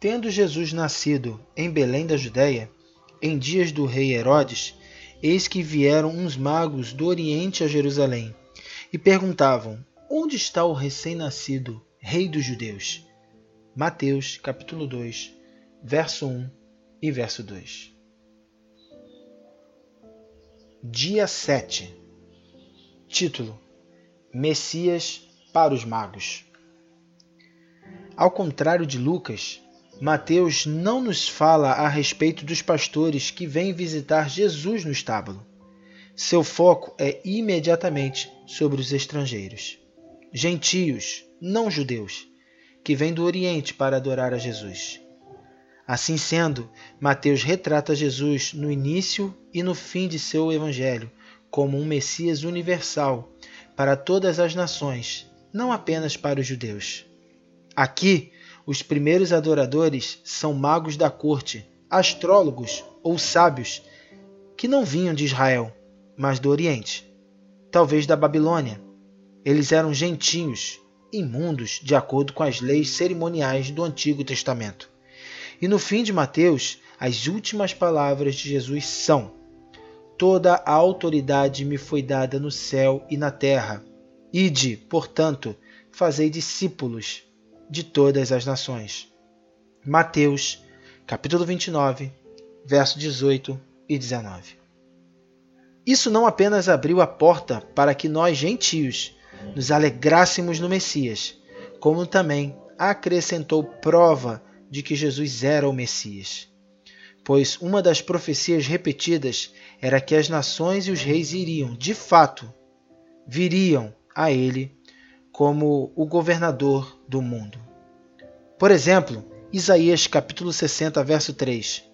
Tendo Jesus nascido em Belém da Judéia, em dias do rei Herodes, eis que vieram uns magos do Oriente a Jerusalém e perguntavam: Onde está o recém-nascido Rei dos Judeus? Mateus, capítulo 2, verso 1 e verso 2. Dia 7. Título: Messias para os magos. Ao contrário de Lucas, Mateus não nos fala a respeito dos pastores que vêm visitar Jesus no estábulo. Seu foco é imediatamente sobre os estrangeiros, gentios, não judeus, que vêm do Oriente para adorar a Jesus. Assim sendo, Mateus retrata Jesus no início e no fim de seu evangelho como um Messias universal para todas as nações, não apenas para os judeus. Aqui, os primeiros adoradores são magos da corte, astrólogos ou sábios, que não vinham de Israel, mas do Oriente, talvez da Babilônia. Eles eram gentios, imundos, de acordo com as leis cerimoniais do Antigo Testamento. E no fim de Mateus, as últimas palavras de Jesus são: Toda a autoridade me foi dada no céu e na terra. Ide, portanto, fazei discípulos de todas as nações. Mateus, capítulo 29, verso 18 e 19. Isso não apenas abriu a porta para que nós, gentios, nos alegrássemos no Messias, como também acrescentou prova de que Jesus era o Messias. Pois uma das profecias repetidas era que as nações e os reis iriam, de fato, viriam a ele como o governador do mundo. Por exemplo, Isaías capítulo 60, verso 3.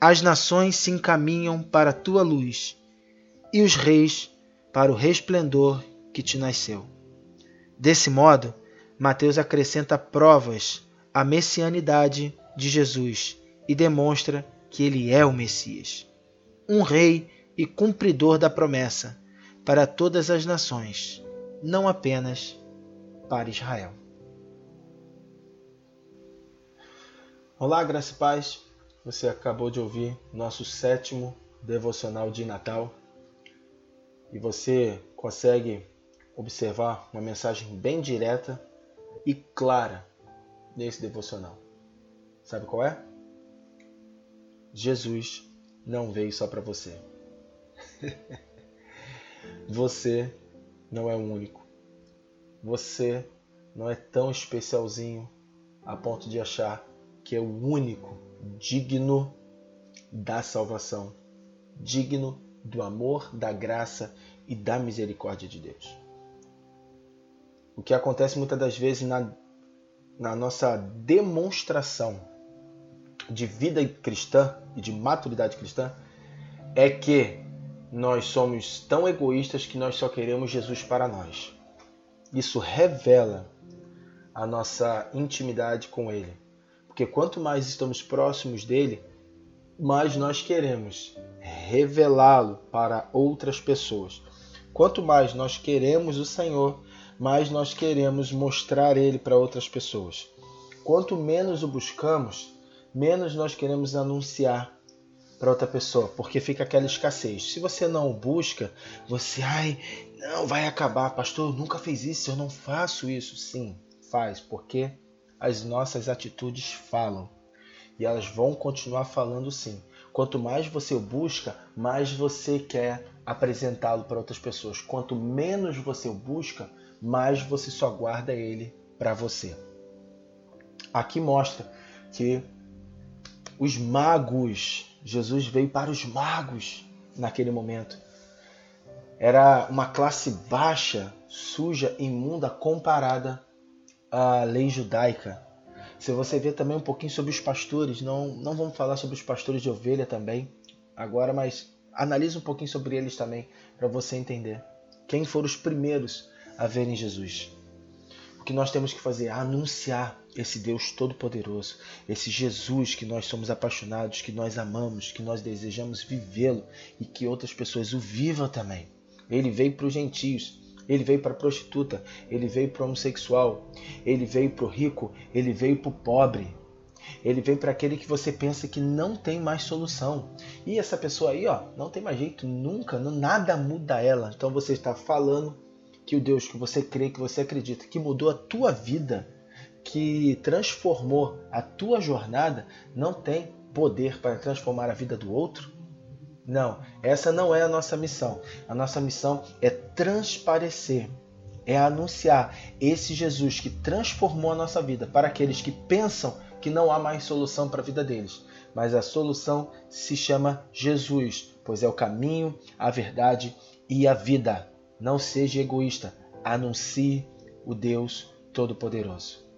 As nações se encaminham para a tua luz, e os reis para o resplendor que te nasceu. Desse modo, Mateus acrescenta provas à messianidade de Jesus e demonstra que ele é o Messias, um rei e cumpridor da promessa para todas as nações não apenas para Israel. Olá, graça e paz. Você acabou de ouvir nosso sétimo devocional de Natal e você consegue observar uma mensagem bem direta e clara nesse devocional. Sabe qual é? Jesus não veio só para você. você não é único. Você não é tão especialzinho a ponto de achar que é o único digno da salvação, digno do amor, da graça e da misericórdia de Deus. O que acontece muitas das vezes na, na nossa demonstração de vida cristã e de maturidade cristã é que nós somos tão egoístas que nós só queremos Jesus para nós. Isso revela a nossa intimidade com Ele. Porque quanto mais estamos próximos dele, mais nós queremos revelá-lo para outras pessoas. Quanto mais nós queremos o Senhor, mais nós queremos mostrar Ele para outras pessoas. Quanto menos o buscamos, menos nós queremos anunciar para outra pessoa, porque fica aquela escassez. Se você não busca, você, ai, não, vai acabar, pastor, nunca fez isso, eu não faço isso. Sim, faz, porque as nossas atitudes falam e elas vão continuar falando sim. Quanto mais você busca, mais você quer apresentá-lo para outras pessoas. Quanto menos você busca, mais você só guarda ele para você. Aqui mostra que os magos Jesus veio para os magos naquele momento. Era uma classe baixa, suja, imunda comparada à lei judaica. Se você ver também um pouquinho sobre os pastores, não, não vamos falar sobre os pastores de ovelha também agora, mas analise um pouquinho sobre eles também para você entender quem foram os primeiros a verem Jesus. O que nós temos que fazer é anunciar esse Deus Todo-Poderoso, esse Jesus que nós somos apaixonados, que nós amamos, que nós desejamos vivê-lo e que outras pessoas o vivam também. Ele veio para os gentios, ele veio para a prostituta, ele veio para o homossexual, ele veio para o rico, ele veio para o pobre. Ele vem para aquele que você pensa que não tem mais solução. E essa pessoa aí, ó, não tem mais jeito nunca, nada muda ela. Então você está falando que o Deus que você crê, que você acredita, que mudou a tua vida, que transformou a tua jornada, não tem poder para transformar a vida do outro? Não, essa não é a nossa missão. A nossa missão é transparecer, é anunciar esse Jesus que transformou a nossa vida para aqueles que pensam que não há mais solução para a vida deles. Mas a solução se chama Jesus, pois é o caminho, a verdade e a vida. Não seja egoísta, anuncie o Deus Todo-Poderoso.